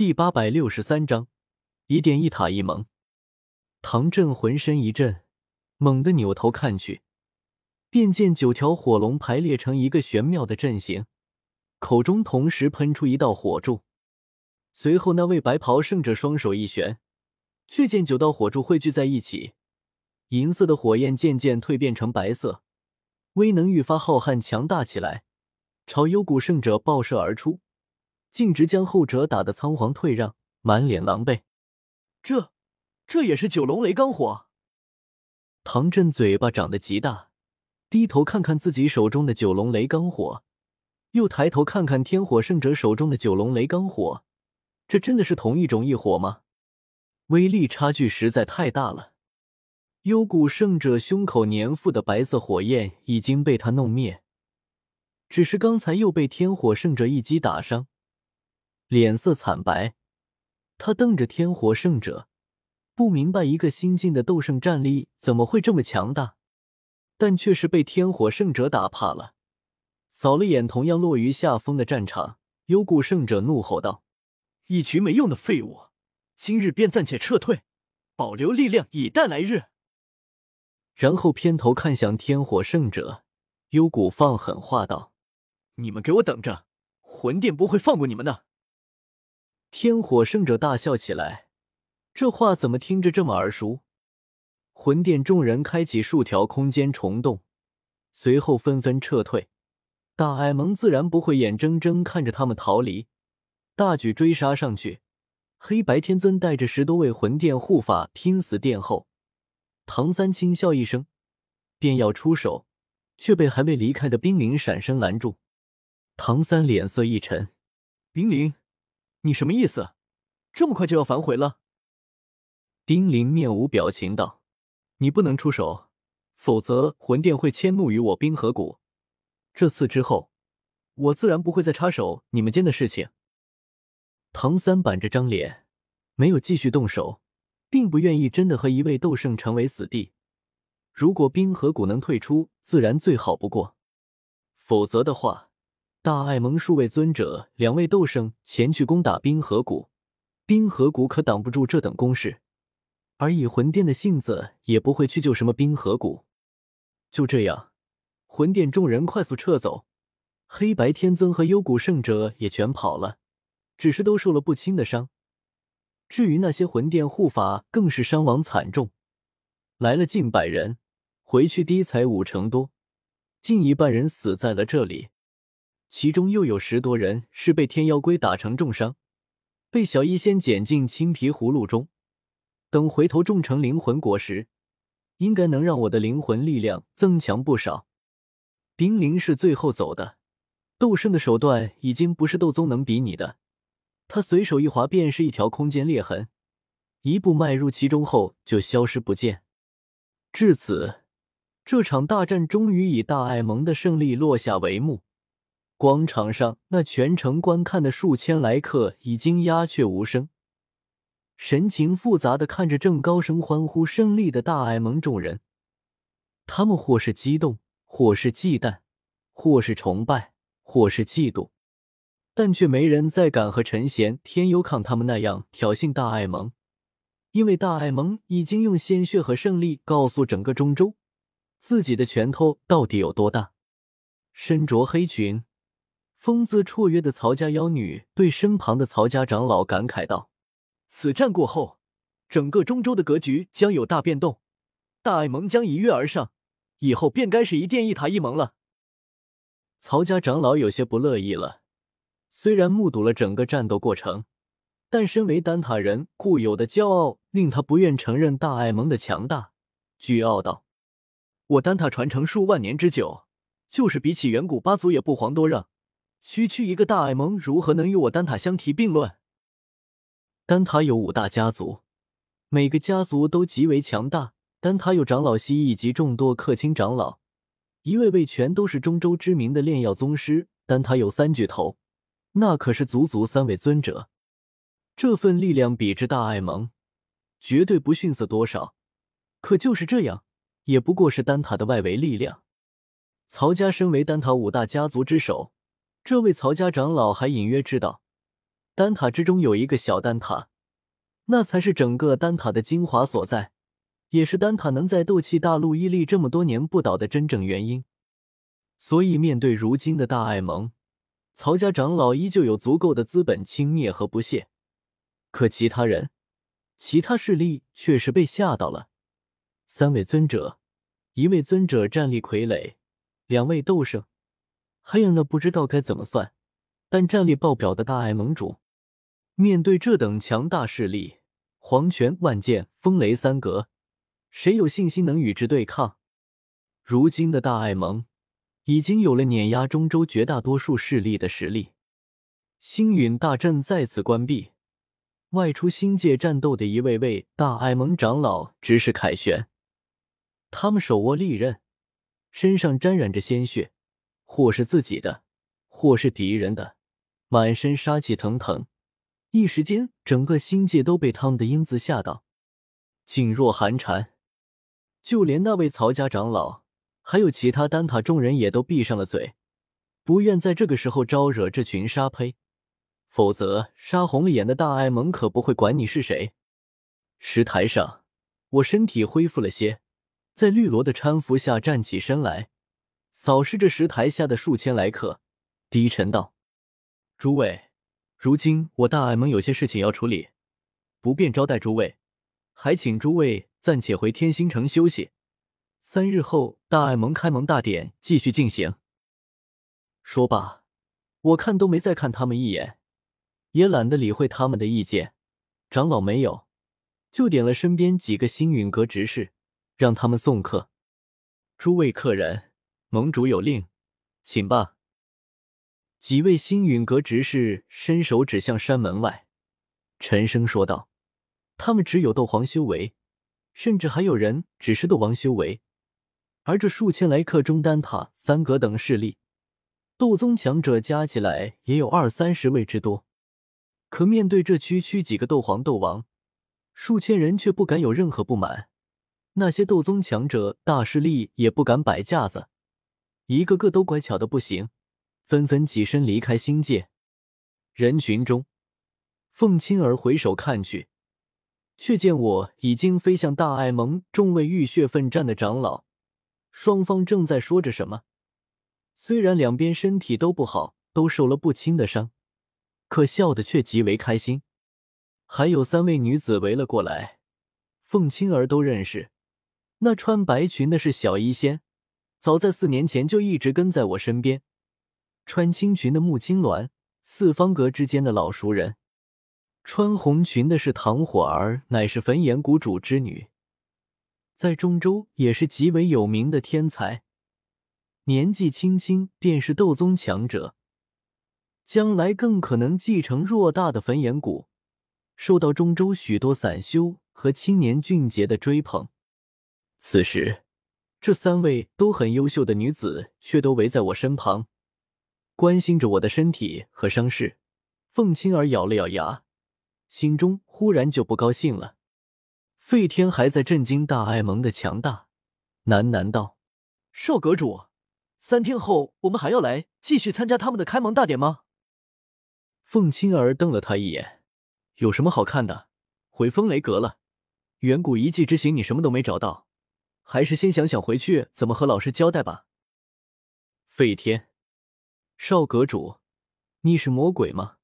第八百六十三章一殿一塔一盟。唐振浑身一震，猛地扭头看去，便见九条火龙排列成一个玄妙的阵型，口中同时喷出一道火柱。随后，那位白袍圣者双手一旋，却见九道火柱汇聚在一起，银色的火焰渐渐蜕变成白色，威能愈发浩瀚强大起来，朝幽谷圣者爆射而出。径直将后者打得仓皇退让，满脸狼狈。这，这也是九龙雷罡火。唐振嘴巴长得极大，低头看看自己手中的九龙雷罡火，又抬头看看天火圣者手中的九龙雷罡火，这真的是同一种异火吗？威力差距实在太大了。幽谷圣者胸口粘附的白色火焰已经被他弄灭，只是刚才又被天火圣者一击打伤。脸色惨白，他瞪着天火圣者，不明白一个新晋的斗圣战力怎么会这么强大，但却是被天火圣者打怕了。扫了眼同样落于下风的战场，幽谷圣者怒吼道：“一群没用的废物，今日便暂且撤退，保留力量以待来日。”然后偏头看向天火圣者，幽谷放狠话道：“你们给我等着，魂殿不会放过你们的。”天火圣者大笑起来，这话怎么听着这么耳熟？魂殿众人开启数条空间虫洞，随后纷纷撤退。大艾蒙自然不会眼睁睁看着他们逃离，大举追杀上去。黑白天尊带着十多位魂殿护法拼死殿后。唐三轻笑一声，便要出手，却被还未离开的冰灵闪身拦住。唐三脸色一沉，冰灵。你什么意思？这么快就要反悔了？丁玲面无表情道：“你不能出手，否则魂殿会迁怒于我冰河谷。这次之后，我自然不会再插手你们间的事情。”唐三板着张脸，没有继续动手，并不愿意真的和一位斗圣成为死地。如果冰河谷能退出，自然最好不过；否则的话，大爱盟数位尊者、两位斗圣前去攻打冰河谷，冰河谷可挡不住这等攻势。而以魂殿的性子，也不会去救什么冰河谷。就这样，魂殿众人快速撤走，黑白天尊和幽谷圣者也全跑了，只是都受了不轻的伤。至于那些魂殿护法，更是伤亡惨重，来了近百人，回去低才五成多，近一半人死在了这里。其中又有十多人是被天妖龟打成重伤，被小医仙捡进青皮葫芦中，等回头种成灵魂果实，应该能让我的灵魂力量增强不少。冰灵是最后走的，斗圣的手段已经不是斗宗能比拟的，他随手一划便是一条空间裂痕，一步迈入其中后就消失不见。至此，这场大战终于以大艾蒙的胜利落下帷幕。广场上，那全程观看的数千来客已经鸦雀无声，神情复杂的看着正高声欢呼胜利的大爱蒙众人。他们或是激动，或是忌惮，或是崇拜，或是嫉妒，但却没人再敢和陈贤、天佑抗他们那样挑衅大爱蒙，因为大爱蒙已经用鲜血和胜利告诉整个中州，自己的拳头到底有多大。身着黑裙。风姿绰约的曹家妖女对身旁的曹家长老感慨道：“此战过后，整个中州的格局将有大变动，大爱盟将一跃而上，以后便该是一殿一塔一盟了。”曹家长老有些不乐意了。虽然目睹了整个战斗过程，但身为丹塔人固有的骄傲令他不愿承认大爱盟的强大，倨傲道：“我丹塔传承数万年之久，就是比起远古八族也不遑多让。”区区一个大爱盟，如何能与我丹塔相提并论？丹塔有五大家族，每个家族都极为强大。丹塔有长老蜥以及众多客卿长老，一位位全都是中州知名的炼药宗师。丹塔有三巨头，那可是足足三位尊者。这份力量比之大爱盟，绝对不逊色多少。可就是这样，也不过是丹塔的外围力量。曹家身为丹塔五大家族之首。这位曹家长老还隐约知道，丹塔之中有一个小丹塔，那才是整个丹塔的精华所在，也是丹塔能在斗气大陆屹立这么多年不倒的真正原因。所以，面对如今的大爱盟，曹家长老依旧有足够的资本轻蔑和不屑。可其他人，其他势力却是被吓到了。三位尊者，一位尊者战力傀儡，两位斗圣，还有那不知道该怎么算，但战力爆表的大爱盟主。面对这等强大势力，黄泉、万剑、风雷三阁，谁有信心能与之对抗？如今的大爱盟。已经有了碾压中州绝大多数势力的实力。星陨大阵再次关闭，外出星界战斗的一位位大爱盟长老直视凯旋，他们手握利刃，身上沾染着鲜血，或是自己的，或是敌人的，满身杀气腾腾。一时间，整个星界都被他们的英姿吓到，噤若寒蝉。就连那位曹家长老。还有其他丹塔众人也都闭上了嘴，不愿在这个时候招惹这群沙胚，否则杀红了眼的大爱盟可不会管你是谁。石台上，我身体恢复了些，在绿萝的搀扶下站起身来，扫视着石台下的数千来客，低沉道：“诸位，如今我大爱盟有些事情要处理，不便招待诸位，还请诸位暂且回天星城休息。”三日后，大爱盟开盟大典继续进行。说罢，我看都没再看他们一眼，也懒得理会他们的意见。长老没有，就点了身边几个星陨阁执事，让他们送客。诸位客人，盟主有令，请吧。几位星陨阁执事伸手指向山门外，沉声说道：“他们只有斗皇修为，甚至还有人只是斗王修为。”而这数千来客中，丹塔、三阁等势力，斗宗强者加起来也有二三十位之多。可面对这区区几个斗皇、斗王，数千人却不敢有任何不满。那些斗宗强者、大势力也不敢摆架子，一个个都乖巧的不行，纷纷起身离开星界。人群中，凤青儿回首看去，却见我已经飞向大爱盟众位浴血奋战的长老。双方正在说着什么，虽然两边身体都不好，都受了不轻的伤，可笑的却极为开心。还有三位女子围了过来，凤青儿都认识，那穿白裙的是小医仙，早在四年前就一直跟在我身边；穿青裙的穆青鸾，四方阁之间的老熟人；穿红裙的是唐火儿，乃是焚炎谷主之女。在中州也是极为有名的天才，年纪轻轻便是斗宗强者，将来更可能继承偌大的焚炎谷，受到中州许多散修和青年俊杰的追捧。此时，这三位都很优秀的女子却都围在我身旁，关心着我的身体和伤势。凤青儿咬了咬牙，心中忽然就不高兴了。费天还在震惊大爱盟的强大，喃喃道：“少阁主，三天后我们还要来继续参加他们的开盟大典吗？”凤青儿瞪了他一眼：“有什么好看的？回风雷阁了。远古遗迹之行你什么都没找到，还是先想想回去怎么和老师交代吧。”费天，少阁主，你是魔鬼吗？